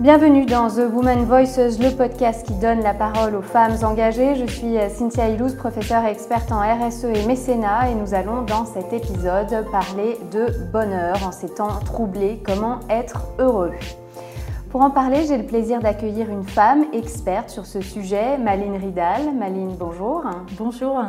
Bienvenue dans The Woman Voices, le podcast qui donne la parole aux femmes engagées. Je suis Cynthia Ilouz, professeure et experte en RSE et mécénat et nous allons dans cet épisode parler de bonheur en ces temps troublés, comment être heureux? Pour en parler, j'ai le plaisir d'accueillir une femme experte sur ce sujet, Maline Ridal. Maline, bonjour. Bonjour.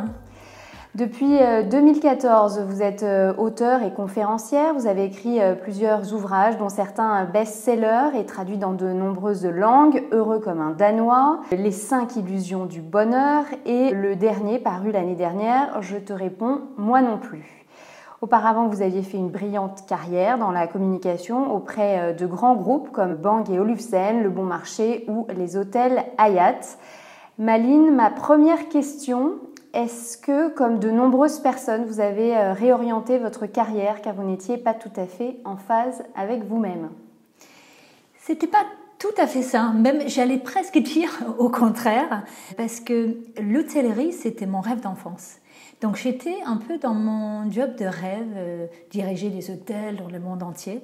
Depuis 2014, euh, vous êtes euh, auteur et conférencière. Vous avez écrit euh, plusieurs ouvrages, dont certains best-sellers et traduits dans de nombreuses langues. Heureux comme un Danois, Les cinq illusions du bonheur et le dernier paru l'année dernière, Je te réponds, moi non plus. Auparavant, vous aviez fait une brillante carrière dans la communication auprès de grands groupes comme Bang et Olufsen, Le Bon Marché ou les hôtels Hayat. Maline, ma première question est-ce que, comme de nombreuses personnes, vous avez euh, réorienté votre carrière car vous n'étiez pas tout à fait en phase avec vous-même? C'était pas tout à fait ça. Même, j'allais presque dire au contraire, parce que l'hôtellerie, c'était mon rêve d'enfance. Donc j'étais un peu dans mon job de rêve, euh, diriger des hôtels dans le monde entier.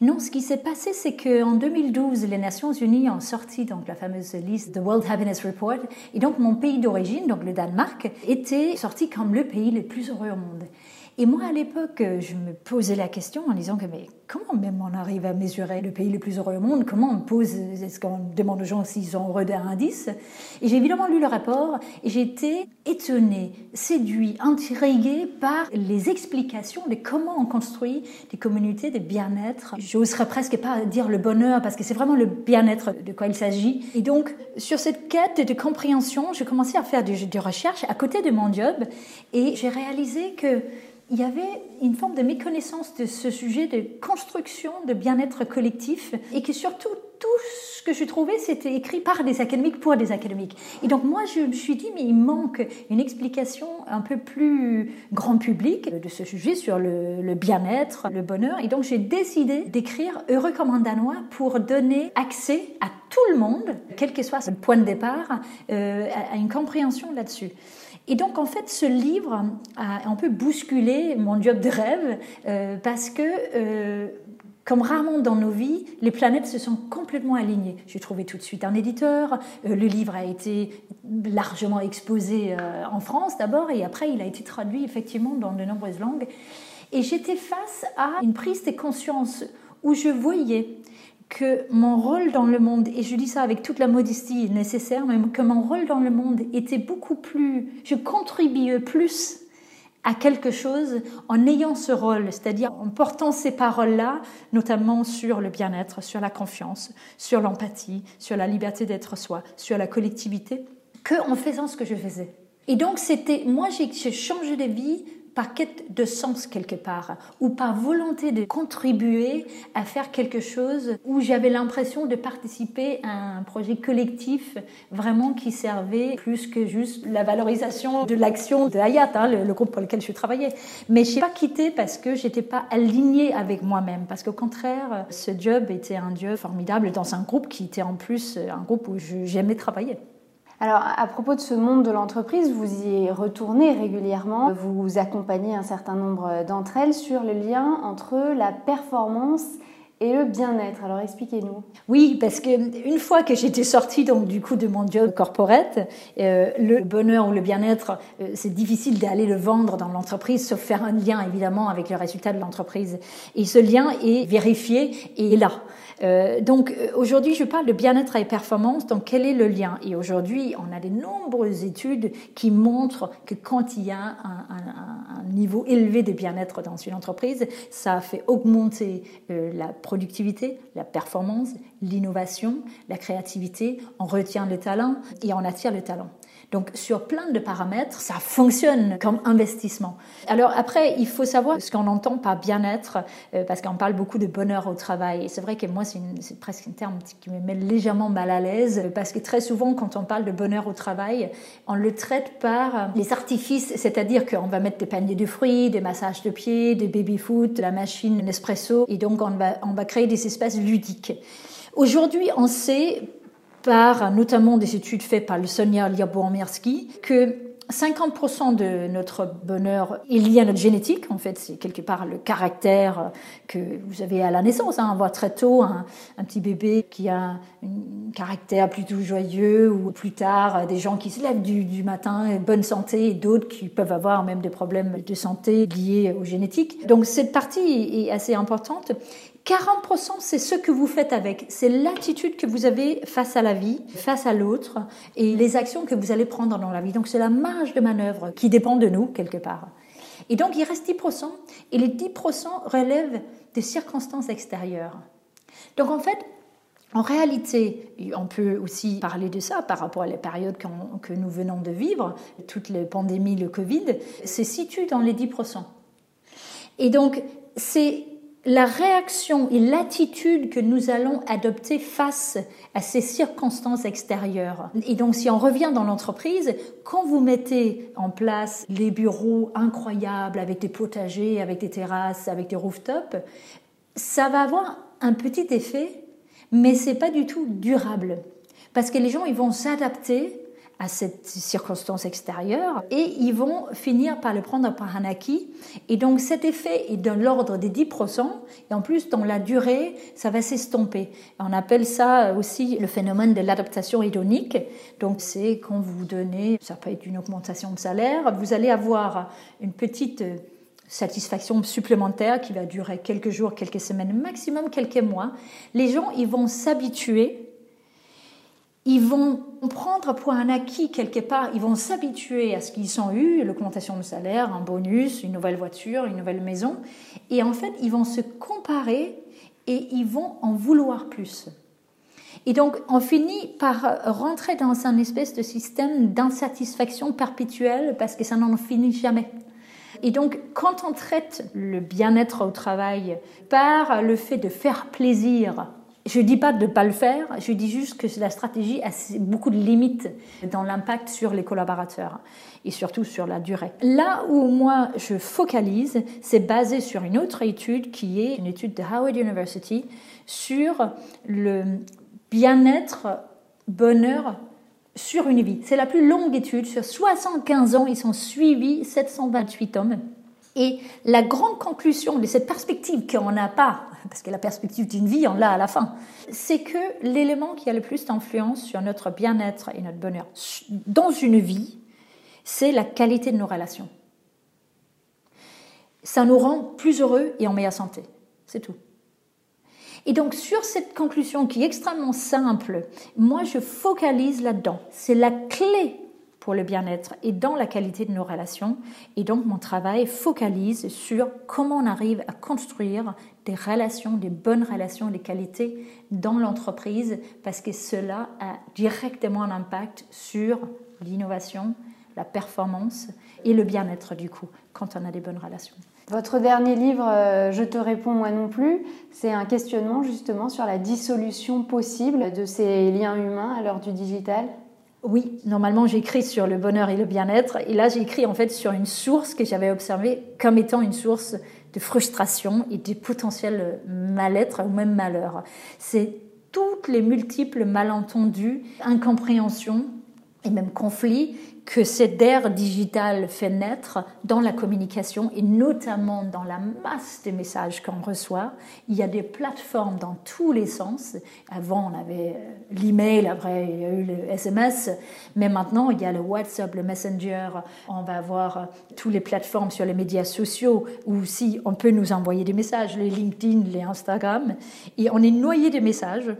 Non, ce qui s'est passé, c'est qu'en 2012, les Nations Unies ont sorti donc la fameuse liste The World Happiness Report, et donc mon pays d'origine, donc le Danemark, était sorti comme le pays le plus heureux au monde. Et moi, à l'époque, je me posais la question en disant que mais comment même on arrive à mesurer le pays le plus heureux au monde? Comment on pose Est-ce qu'on demande aux gens s'ils sont heureux d'un indice? Et j'ai évidemment lu le rapport et j'ai été étonnée, séduite, intriguée par les explications de comment on construit des communautés de bien-être. J'oserais presque pas dire le bonheur parce que c'est vraiment le bien-être de quoi il s'agit. Et donc, sur cette quête de compréhension, j'ai commencé à faire des, des recherches à côté de mon job et j'ai réalisé que il y avait une forme de méconnaissance de ce sujet de construction de bien-être collectif et que surtout tout ce que je trouvais c'était écrit par des académiques pour des académiques. Et donc moi je me suis dit mais il manque une explication un peu plus grand public de ce sujet sur le, bien-être, le bonheur. Et donc j'ai décidé d'écrire Heureux comme un Danois pour donner accès à tout le monde, quel que soit le point de départ, euh, à une compréhension là-dessus. Et donc, en fait, ce livre a un peu bousculé mon job de rêve euh, parce que, euh, comme rarement dans nos vies, les planètes se sont complètement alignées. J'ai trouvé tout de suite un éditeur. Euh, le livre a été largement exposé en France d'abord et après, il a été traduit effectivement dans de nombreuses langues. Et j'étais face à une prise de conscience où je voyais que mon rôle dans le monde, et je dis ça avec toute la modestie nécessaire, mais que mon rôle dans le monde était beaucoup plus, je contribuais plus à quelque chose en ayant ce rôle, c'est-à-dire en portant ces paroles-là, notamment sur le bien-être, sur la confiance, sur l'empathie, sur la liberté d'être soi, sur la collectivité, que en faisant ce que je faisais. Et donc c'était, moi j'ai changé de vie par quête de sens quelque part, ou par volonté de contribuer à faire quelque chose où j'avais l'impression de participer à un projet collectif vraiment qui servait plus que juste la valorisation de l'action de Hayat, hein, le, groupe pour lequel je travaillais. Mais je n'ai pas quitté parce que j'étais pas alignée avec moi-même, parce qu'au contraire, ce job était un job formidable dans un groupe qui était en plus un groupe où j'aimais travailler. Alors, à propos de ce monde de l'entreprise, vous y retournez régulièrement. Vous accompagnez un certain nombre d'entre elles sur le lien entre la performance et le bien-être. Alors expliquez-nous. Oui, parce que une fois que j'étais sortie donc du coup de mon job corporate, euh, le bonheur ou le bien-être, euh, c'est difficile d'aller le vendre dans l'entreprise, sauf faire un lien évidemment avec le résultat de l'entreprise. Et ce lien est vérifié et est là. Euh, donc euh, aujourd'hui, je parle de bien-être et performance. Donc quel est le lien? Et aujourd'hui, on a de nombreuses études qui montrent que quand il y a un, niveau élevé de bien-être dans une entreprise, ça fait augmenter euh, la productivité, la performance, l'innovation, la créativité. On retient le talent et on attire le talent. Donc sur plein de paramètres, ça fonctionne comme investissement. Alors après, il faut savoir ce qu'on entend par bien-être, euh, parce qu'on parle beaucoup de bonheur au travail. Et c'est vrai que moi, c'est presque un terme qui me met légèrement mal à l'aise, parce que très souvent, quand on parle de bonheur au travail, on le traite par les artifices, c'est-à-dire qu'on va mettre des paniers de fruits, des massages de pieds, des baby-foot, la machine Nespresso, et donc on va créer des espaces ludiques. Aujourd'hui, on sait par notamment des études faites par le Sonia Liabourmirsky, que 50% de notre bonheur est lié à notre génétique. En fait, c'est quelque part le caractère que vous avez à la naissance. Hein. On voit très tôt un, petit bébé qui a un caractère plutôt joyeux ou plus tard des gens qui se lèvent du, matin, bonne santé, et d'autres qui peuvent avoir même des problèmes de santé liés aux génétiques. Donc cette partie est assez importante. 40%, c'est ce que vous faites avec. C'est l'attitude que vous avez face à la vie, face à l'autre, et les actions que vous allez prendre dans la vie. Donc c'est la de manœuvre qui dépend de nous, quelque part. Et donc il reste 10%, et les 10% relèvent des circonstances extérieures. Donc en fait, en réalité, on peut aussi parler de ça par rapport à la période que nous venons de vivre, toute la pandémie, le Covid, se situe dans les 10%. Et donc, c'est la réaction et l'attitude que nous allons adopter face à ces circonstances extérieures. Et donc si on revient dans l'entreprise, quand vous mettez en place les bureaux incroyables avec des potagers, avec des terrasses, avec des rooftops, ça va avoir un petit effet, mais c'est pas du tout durable. Parce que les gens, ils vont s'adapter à cette circonstance extérieure et ils vont finir par le prendre par un acquis. Et donc cet effet est de l'ordre des 10% et en plus dans la durée, ça va s'estomper. On appelle ça aussi le phénomène de l'adaptation hédonique. Donc c'est quand vous donnez, ça peut être une augmentation de salaire, vous allez avoir une petite satisfaction supplémentaire qui va durer quelques jours, quelques semaines, maximum quelques mois. Les gens, ils vont s'habituer ils vont prendre pour un acquis quelque part, ils vont s'habituer à ce qu'ils ont eu, l'augmentation de salaire, un bonus, une nouvelle voiture, une nouvelle maison, et en fait, ils vont se comparer et ils vont en vouloir plus. Et donc, on finit par rentrer dans un espèce de système d'insatisfaction perpétuelle parce que ça n'en finit jamais. Et donc, quand on traite le bien-être au travail par le fait de faire plaisir je ne dis pas de ne pas le faire, je dis juste que la stratégie a beaucoup de limites dans l'impact sur les collaborateurs et surtout sur la durée. Là où moi je focalise, c'est basé sur une autre étude qui est une étude de Howard University sur le bien-être, bonheur sur une vie. C'est la plus longue étude, sur 75 ans, ils sont suivis 728 hommes. Et la grande conclusion de cette perspective qu'on n'a pas parce que la perspective d'une vie, on l'a à la fin, c'est que l'élément qui a le plus d'influence sur notre bien-être et notre bonheur dans une vie, c'est la qualité de nos relations. Ça nous rend plus heureux et en meilleure santé. C'est tout. Et donc sur cette conclusion qui est extrêmement simple, moi je focalise là-dedans. C'est la clé pour le bien-être et dans la qualité de nos relations. Et donc mon travail focalise sur comment on arrive à construire des relations, des bonnes relations, des qualités dans l'entreprise, parce que cela a directement un impact sur l'innovation, la performance et le bien-être du coup, quand on a des bonnes relations. Votre dernier livre, euh, Je te réponds moi non plus, c'est un questionnement justement sur la dissolution possible de ces liens humains à l'heure du digital. Oui, normalement j'écris sur le bonheur et le bien-être, et là j'écris en fait sur une source que j'avais observée comme étant une source de frustration et de potentiel mal-être ou même malheur. C'est toutes les multiples malentendus, incompréhensions et même conflits que cette ère digitale fait naître dans la communication et notamment dans la masse des messages qu'on reçoit. Il y a des plateformes dans tous les sens. Avant, on avait euh, l'email, après, il y a eu le SMS, mais maintenant, il y a le WhatsApp, le Messenger. On va avoir euh, toutes les plateformes sur les médias sociaux où aussi on peut nous envoyer des messages, les LinkedIn, les Instagram, et on est noyé de messages.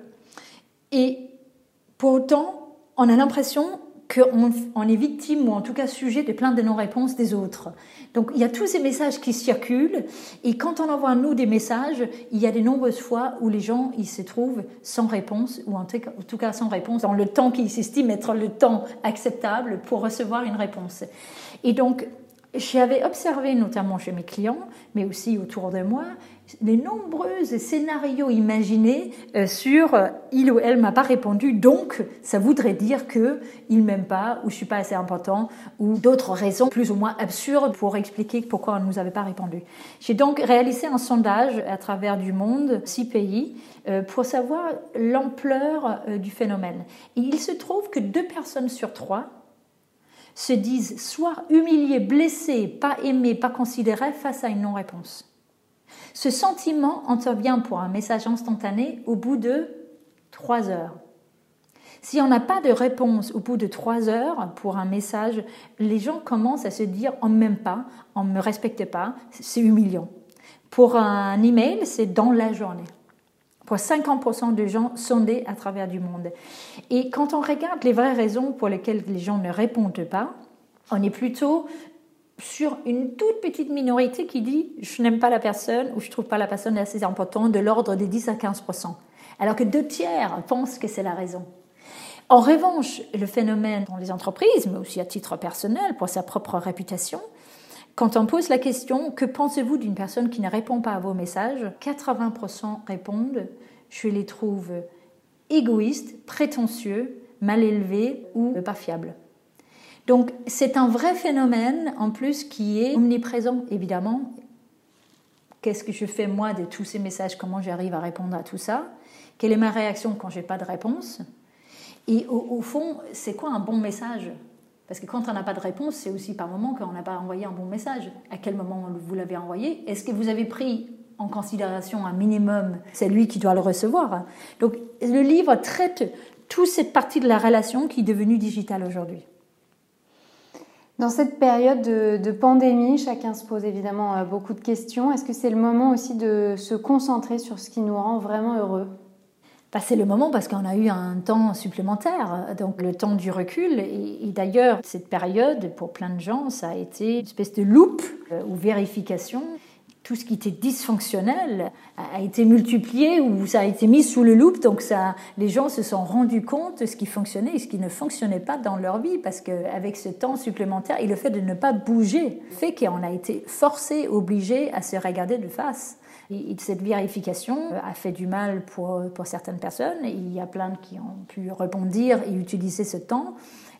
Et pour autant, on a l'impression qu'on est victime ou en tout cas sujet de plein de non-réponses des autres. Donc il y a tous ces messages qui circulent et quand on envoie nous des messages, il y a de nombreuses fois où les gens ils se trouvent sans réponse ou en tout cas sans réponse dans le temps qu'ils s'estiment être le temps acceptable pour recevoir une réponse. Et donc j'avais observé notamment chez mes clients, mais aussi autour de moi, les nombreux scénarios imaginés euh, sur euh, il ou elle m'a pas répondu, donc ça voudrait dire que il m'aime pas ou je suis pas assez important ou d'autres raisons plus ou moins absurdes pour expliquer pourquoi on ne nous avait pas répondu. J'ai donc réalisé un sondage à travers du monde, six pays, euh, pour savoir l'ampleur du phénomène. Et il se trouve que deux personnes sur trois se disent soit humiliés, blessés, pas aimés, pas considérés face à une non-réponse. Ce sentiment intervient pour un message instantané au bout de trois heures. Si on n'a pas de réponse au bout de trois heures pour un message, les gens commencent à se dire on m'aime pas, on ne me respecte pas, c'est humiliant. Pour un email, c'est dans la journée. Pour 50% de gens sondés à travers du monde. Et quand on regarde les vraies raisons pour lesquelles les gens ne répondent pas, on est plutôt sur une toute petite minorité qui dit je n'aime pas la personne ou je trouve pas la personne assez importante de l'ordre des 10 à 15 alors que deux tiers pensent que c'est la raison. En revanche, le phénomène dans les entreprises, mais aussi à titre personnel pour sa propre réputation, quand on pose la question que pensez-vous d'une personne qui ne répond pas à vos messages 80% répondent je les trouve égoïstes, prétentieux, mal élevés ou pas fiables. Donc c'est un vrai phénomène en plus qui est omniprésent évidemment. Qu'est-ce que je fais moi de tous ces messages? Comment j'arrive à répondre à tout ça? Quelle est ma réaction quand j'ai pas de réponse? Et au, au fond, c'est quoi un bon message? Parce que quand on n'a pas de réponse, c'est aussi par moment qu'on n'a pas envoyé un bon message. À quel moment vous l'avez envoyé? Est-ce que vous avez pris en considération un minimum? C'est lui qui doit le recevoir. Donc le livre traite toute cette partie de la relation qui est devenue digitale aujourd'hui. Dans cette période de, pandémie, chacun se pose évidemment euh, beaucoup de questions. Est-ce que c'est le moment aussi de se concentrer sur ce qui nous rend vraiment heureux? Bah, c'est le moment parce qu'on a eu un temps supplémentaire, donc le temps du recul. Et, d'ailleurs, cette période, pour plein de gens, ça a été une espèce de loupe euh, ou vérification. Tout ce qui était dysfonctionnel a été multiplié ou ça a été mis sous le loupe. Donc ça, les gens se sont rendus compte de ce qui fonctionnait et ce qui ne fonctionnait pas dans leur vie parce qu'avec ce temps supplémentaire et le fait de ne pas bouger fait qu'on a été forcé, obligé à se regarder de face. Et cette vérification a fait du mal pour, pour certaines personnes. Il y a plein qui ont pu rebondir et utiliser ce temps.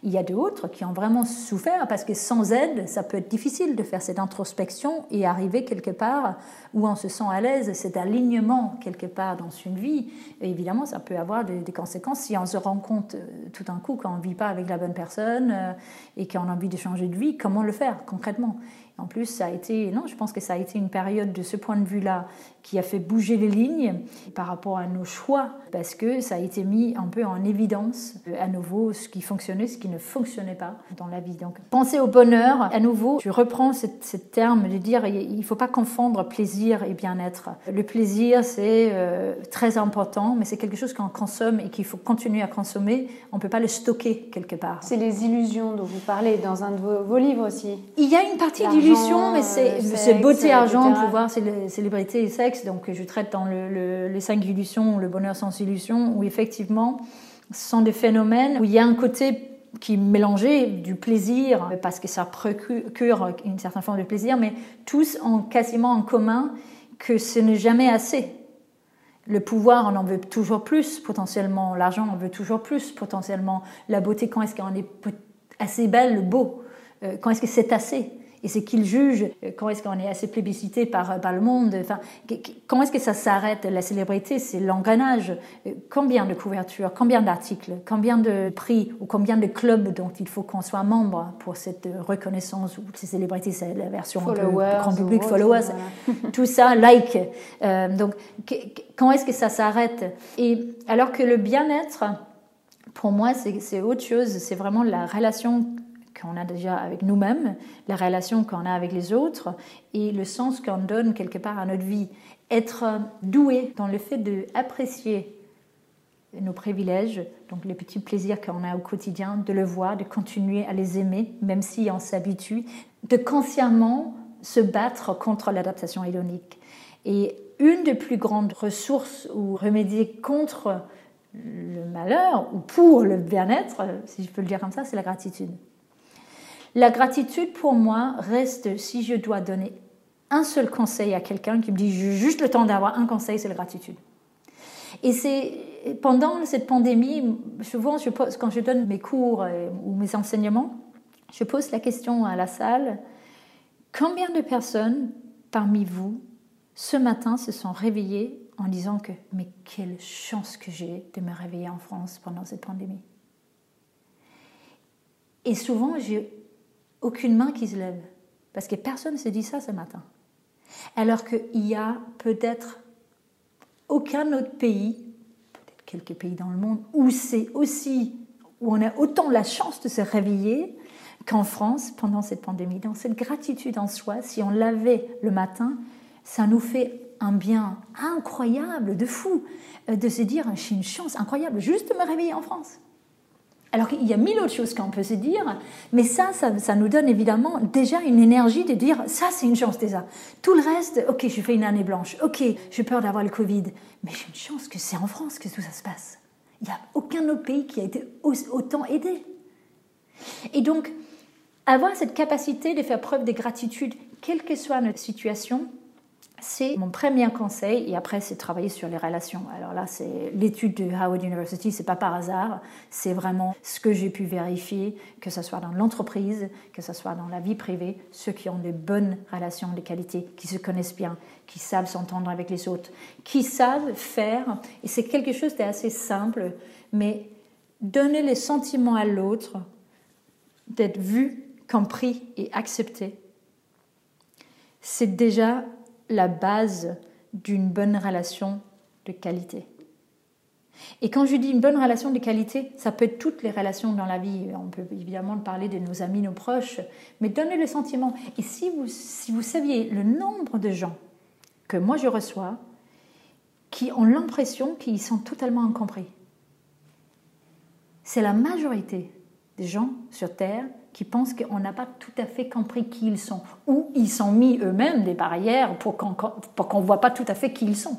Il y a d'autres qui ont vraiment souffert parce que sans aide, ça peut être difficile de faire cette introspection et arriver quelque part où on se sent à l'aise, cet alignement quelque part dans une vie. Évidemment, ça peut avoir des, conséquences si on se rend compte euh, tout d'un coup qu'on ne vit pas avec la bonne personne euh, et qu'on a envie de changer de vie, comment le faire concrètement? En plus, ça a été, non, je pense que ça a été une période de ce point de vue-là qui a fait bouger les lignes par rapport à nos choix, parce que ça a été mis un peu en évidence euh, à nouveau ce qui fonctionnait, ce qui ne fonctionnait pas dans la vie. Donc, penser au bonheur, à nouveau, je reprends ce, terme de dire il ne faut pas confondre plaisir et bien-être. Le plaisir, c'est euh, très important, mais c'est quelque chose qu'on consomme et qu'il faut continuer à consommer. On ne peut pas le stocker quelque part. C'est les illusions dont vous parlez dans un de vos, livres aussi. Il y a une partie d'illusion mais c'est beauté, argent, pouvoir, célébrité et sexe. Donc je traite dans les cinq illusions, le bonheur sans illusion, où effectivement, ce sont des phénomènes où il y a un côté qui mélangeait du plaisir, parce que ça procure une certaine forme de plaisir, mais tous ont quasiment en commun que ce n'est jamais assez. Le pouvoir, on en veut toujours plus potentiellement. L'argent, on veut toujours plus potentiellement. La beauté, quand est-ce qu'on est assez belle, le beau? Euh, Quand est-ce que c'est assez? Et c'est qu'il juge euh, quand est-ce qu'on est assez plébiscité par, par le monde. Enfin, quand est-ce que ça s'arrête La célébrité, c'est l'engrenage. Euh, combien de couvertures, combien d'articles, combien de prix ou combien de clubs dont il faut qu'on soit membre pour cette reconnaissance ou ces célébrités, c'est la version peu grand public, followers, tout ça, like. Euh, donc, quand est-ce que ça s'arrête? Et alors que le bien-être, pour moi, c'est autre chose. C'est vraiment la relation qu'on a déjà avec nous-mêmes, la relation qu'on a avec les autres et le sens qu'on donne quelque part à notre vie. Être doué dans le fait d'apprécier nos privilèges, donc les petits plaisirs qu'on a au quotidien, de le voir, de continuer à les aimer, même si on s'habitue, de consciemment se battre contre l'adaptation hédonique. Et une des plus grandes ressources ou remédier contre le malheur ou pour le bien-être, si je peux le dire comme ça, c'est la gratitude. La gratitude pour moi reste, si je dois donner un seul conseil à quelqu'un qui me dit juste le temps d'avoir un conseil, c'est la gratitude. Et c'est pendant cette pandémie, souvent quand je donne mes cours ou mes enseignements, je pose la question à la salle combien de personnes parmi vous ce matin se sont réveillées en disant que mais quelle chance que j'ai de me réveiller en France pendant cette pandémie? Et souvent, aucune main qui se lève. Parce que personne ne s'est dit ça ce matin. Alors qu'il y a peut-être aucun autre pays, peut-être quelques pays dans le monde, où c'est aussi, où on a autant la chance de se réveiller qu'en France pendant cette pandémie. Donc cette gratitude en soi, si on l'avait le matin, ça nous fait un bien incroyable, de fou, euh, de se dire j'ai une chance incroyable juste de me réveiller en France. Alors qu'il y a mille autres choses qu'on peut se dire, mais ça, ça, nous donne évidemment déjà une énergie de dire ça, c'est une chance déjà. Tout le reste, ok, je fais une année blanche, ok, j'ai peur d'avoir le Covid, mais j'ai une chance que c'est en France que tout ça se passe. Il n'y a aucun autre pays qui a été autant aidé. Et donc, avoir cette capacité de faire preuve de gratitude, quelle que soit notre situation, c'est mon premier conseil, et après c'est travailler sur les relations. Alors là, c'est l'étude de Howard University, c'est pas par hasard, c'est vraiment ce que j'ai pu vérifier, que ce soit dans l'entreprise, que ce soit dans la vie privée, ceux qui ont des bonnes relations de qualité, qui se connaissent bien, qui savent s'entendre avec les autres, qui savent faire, et c'est quelque chose d'assez simple, mais donner les sentiments à l'autre, d'être vu, compris et accepté, c'est déjà la base d'une bonne relation de qualité. Et quand je dis une bonne relation de qualité, ça peut être toutes les relations dans la vie. On peut évidemment parler de nos amis, nos proches, mais donnez le sentiment. Et si vous, si vous saviez le nombre de gens que moi je reçois qui ont l'impression qu'ils sont totalement incompris, c'est la majorité des gens sur Terre qui pensent qu'on n'a pas tout à fait compris qui ils sont, ou ils sont mis eux-mêmes des barrières pour qu'on ne voit pas tout à fait qui ils sont.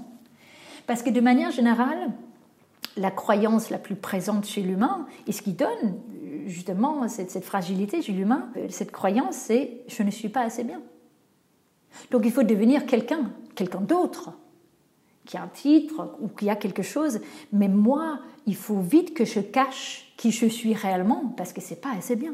Parce que de manière générale, la croyance la plus présente chez l'humain, et ce qui donne justement cette, cette fragilité chez l'humain, cette croyance, c'est je ne suis pas assez bien. Donc il faut devenir quelqu'un, quelqu'un d'autre, qui a un titre ou qui a quelque chose, mais moi, il faut vite que je cache qui je suis réellement parce que c'est pas assez bien.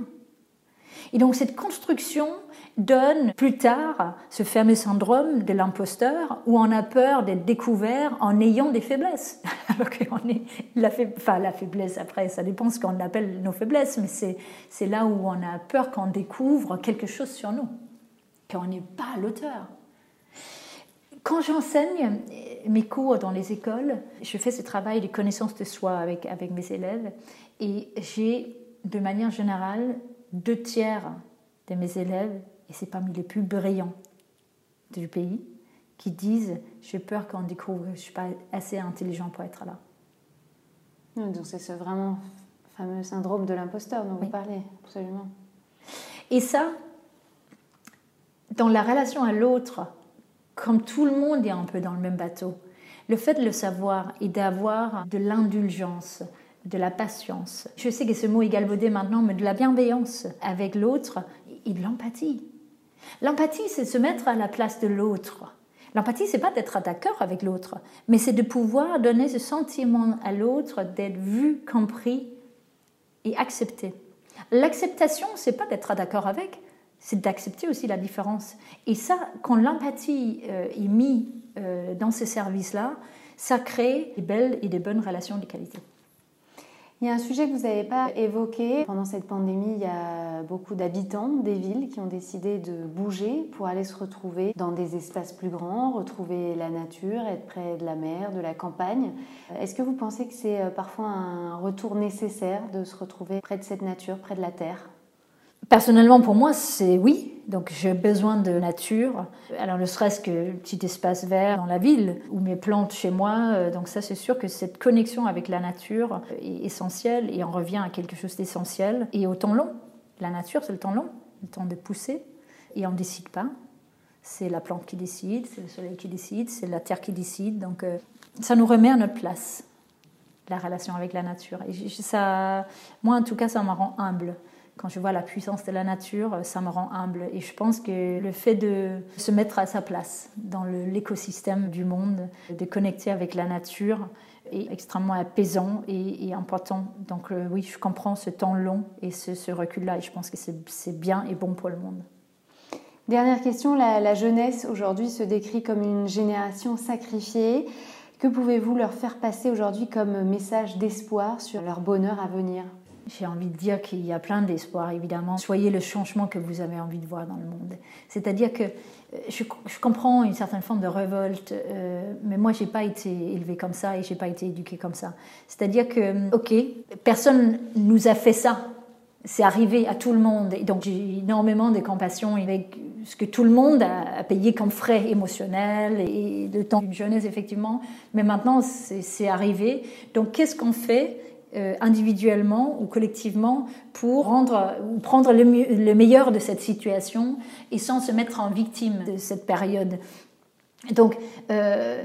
Et donc cette construction donne plus tard ce fameux syndrome de l'imposteur où on a peur d'être découvert en ayant des faiblesses. Alors qu'on est la, enfin, la faiblesse, après, ça dépend ce qu'on appelle nos faiblesses, mais c'est là où on a peur qu'on découvre quelque chose sur nous, qu'on n'est pas l'auteur. Quand j'enseigne mes cours dans les écoles, je fais ce travail de connaissance de soi avec, avec mes élèves et j'ai, de manière générale, deux tiers de mes élèves, et c'est parmi les plus brillants du pays, qui disent J'ai peur qu'on découvre que je ne suis pas assez intelligent pour être là. Donc, c'est ce vraiment fameux syndrome de l'imposteur dont vous parlez, absolument. Et ça, dans la relation à l'autre, comme tout le monde est un peu dans le même bateau, le fait de le savoir et d'avoir de l'indulgence, de la patience. Je sais que ce mot est galvaudé maintenant, mais de la bienveillance avec l'autre et de l'empathie. L'empathie, c'est se mettre à la place de l'autre. L'empathie, c'est pas d'être d'accord avec l'autre, mais c'est de pouvoir donner ce sentiment à l'autre d'être vu, compris et accepté. L'acceptation, c'est pas d'être d'accord avec, c'est d'accepter aussi la différence. Et ça, quand l'empathie euh, est mise euh, dans ces services-là, ça crée des belles et des bonnes relations de qualité. Il y a un sujet que vous n'avez pas évoqué. Pendant cette pandémie, il y a beaucoup d'habitants des villes qui ont décidé de bouger pour aller se retrouver dans des espaces plus grands, retrouver la nature, être près de la mer, de la campagne. Est-ce que vous pensez que c'est euh, parfois un retour nécessaire de se retrouver près de cette nature, près de la terre? Personnellement, pour moi, c'est oui. Donc, j'ai besoin de nature. Alors, ne serait-ce que petit espace vert dans la ville ou mes plantes chez moi. Euh, donc, ça, c'est sûr que cette connexion avec la nature est essentielle et on revient à quelque chose d'essentiel. Et au temps long, la nature, c'est le temps long, le temps de pousser. Et on ne décide pas. C'est la plante qui décide, c'est le soleil qui décide, c'est la terre qui décide. Donc, euh, ça nous remet à notre place, la relation avec la nature. Et ça, moi, en tout cas, ça me rend humble quand je vois la puissance de la nature, ça me rend humble. Et je pense que le fait de se mettre à sa place dans l'écosystème du monde, de connecter avec la nature, est extrêmement apaisant et, important. Donc euh, oui, je comprends ce temps long et ce, recul-là, et je pense que c'est bien et bon pour le monde. Dernière question, la jeunesse aujourd'hui se décrit comme une génération sacrifiée. Que pouvez-vous leur faire passer aujourd'hui comme message d'espoir sur leur bonheur à venir? J'ai envie de dire qu'il y a plein d'espoir, évidemment. Soyez le changement que vous avez envie de voir dans le monde. C'est-à-dire que euh, je, comprends une certaine forme de révolte, euh, mais moi, j'ai pas été élevée comme ça et j'ai pas été éduquée comme ça. C'est-à-dire que, ok, personne nous a fait ça. C'est arrivé à tout le monde. Donc, j'ai énormément de compassion avec ce que tout le monde a payé comme frais émotionnels et le temps d'une jeunesse, effectivement. Mais maintenant, c'est arrivé. Donc, qu'est-ce qu'on fait euh, individuellement ou collectivement pour rendre prendre le, meilleur de cette situation et sans se mettre en victime de cette période. Donc, euh,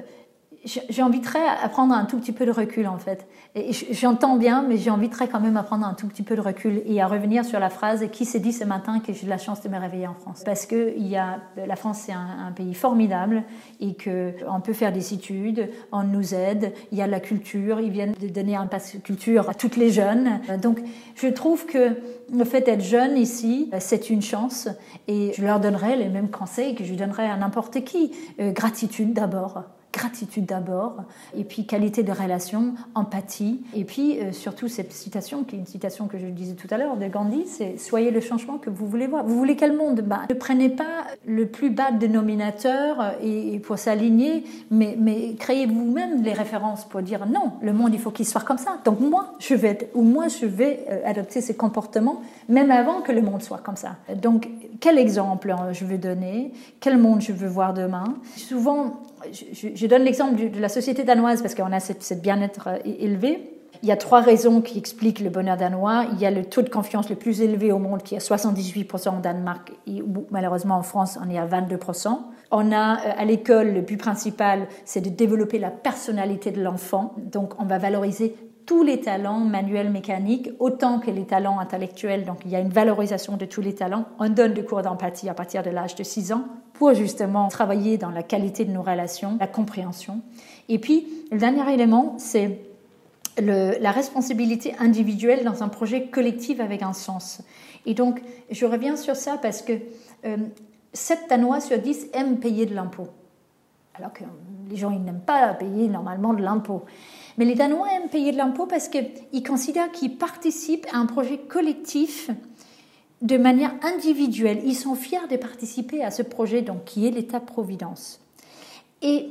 j'inviterais à prendre un tout petit peu de recul en fait. J'entends bien, mais j'inviterais quand même à prendre un tout petit peu de recul et à revenir sur la phrase qui s'est dit ce matin que j'ai de la chance de me réveiller en France? Parce que il y a, la France c'est un, pays formidable et qu'on peut faire des études, on nous aide, il y a la culture, ils viennent de donner un passe culture à toutes les jeunes. Donc je trouve que le fait d'être jeune ici, c'est une chance et je leur donnerai les mêmes conseils que je donnerais à n'importe qui. Euh, gratitude d'abord gratitude d'abord, et puis qualité de relation, empathie, et puis euh, surtout cette citation, qui est une citation que je disais tout à l'heure de Gandhi, c'est soyez le changement que vous voulez voir. Vous voulez quel monde? Bah, Ne prenez pas le plus bas dénominateur euh, et, pour s'aligner, mais, mais créez vous-même les références pour dire non, le monde il faut qu'il soit comme ça. Donc moi je vais ou moi je vais euh, adopter ces comportements même avant que le monde soit comme ça. Donc quel exemple je veux donner? Quel monde je veux voir demain? Souvent je, donne l'exemple de la société danoise parce qu'on a cette, bien-être euh, élevé. Il y a trois raisons qui expliquent le bonheur danois. Il y a le taux de confiance le plus élevé au monde qui est 78% au Danemark et malheureusement en France on est à 22%. On a euh, à l'école le but principal c'est de développer la personnalité de l'enfant. Donc on va valoriser tous les talents manuels mécaniques autant que les talents intellectuels. Donc il y a une valorisation de tous les talents. On donne des cours d'empathie à partir de l'âge de 6 ans pour justement travailler dans la qualité de nos relations, la compréhension. Et puis le dernier élément, c'est la responsabilité individuelle dans un projet collectif avec un sens. Et donc je reviens sur ça parce que euh, 7 Danois sur 10 aiment payer de l'impôt. Alors que les gens, ils n'aiment pas payer normalement de l'impôt. Mais les Danois aiment payer de l'impôt parce qu'ils considèrent qu'ils participent à un projet collectif de manière individuelle. Ils sont fiers de participer à ce projet, donc qui est l'État-providence. Et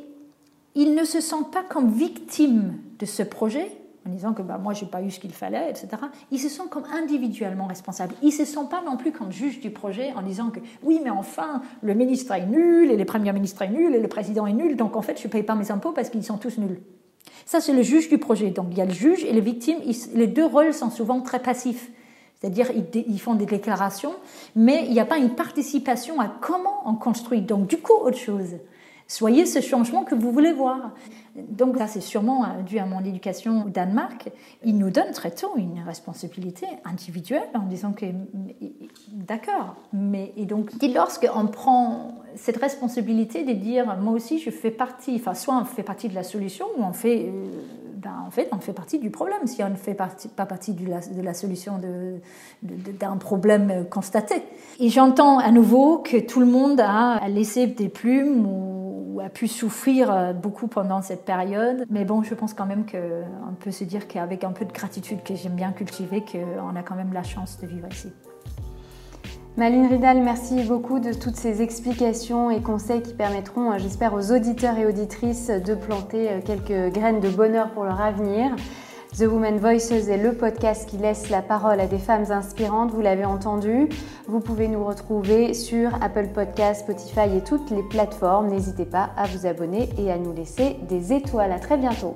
ils ne se sentent pas comme victimes de ce projet, en disant que bah, moi, je n'ai pas eu ce qu'il fallait, etc. Ils se sentent comme individuellement responsables. Ils ne se sentent pas non plus comme juges du projet en disant que oui, mais enfin, le ministre est nul, et le premier ministre est nul, et le président est nul, donc en fait, je ne paye pas mes impôts parce qu'ils sont tous nuls. Ça, c'est le juge du projet. Donc il y a le juge et les victimes. Les deux rôles sont souvent très passifs. C'est-à-dire ils font des déclarations, mais il n'y a pas une participation à comment on construit. Donc du coup, autre chose. Soyez ce changement que vous voulez voir. Donc ça, c'est sûrement euh, dû à mon éducation au Danemark. Il nous donne très tôt une responsabilité individuelle en disant que d'accord, mais et donc lorsqu'on prend cette responsabilité de dire moi aussi je fais partie, enfin soit on fait partie de la solution ou on fait euh, ben, en fait, on fait partie du problème si on ne fait pas partie de la, de solution d'un problème constaté. Et j'entends à nouveau que tout le monde a laissé des plumes pu souffrir euh, beaucoup pendant cette période. Mais bon, je pense quand même qu'on peut se dire qu'avec un peu de gratitude que j'aime bien cultiver, qu'on a quand même la chance de vivre ici. Maline Ridal, merci beaucoup de toutes ces explications et conseils qui permettront, euh, j'espère, aux auditeurs et auditrices de planter euh, quelques graines de bonheur pour leur avenir. The Woman Voices est le podcast qui laisse la parole à des femmes inspirantes, vous l'avez entendu. Vous pouvez nous retrouver sur Apple Podcasts, Spotify et toutes les plateformes. N'hésitez pas à vous abonner et à nous laisser des étoiles. À très bientôt.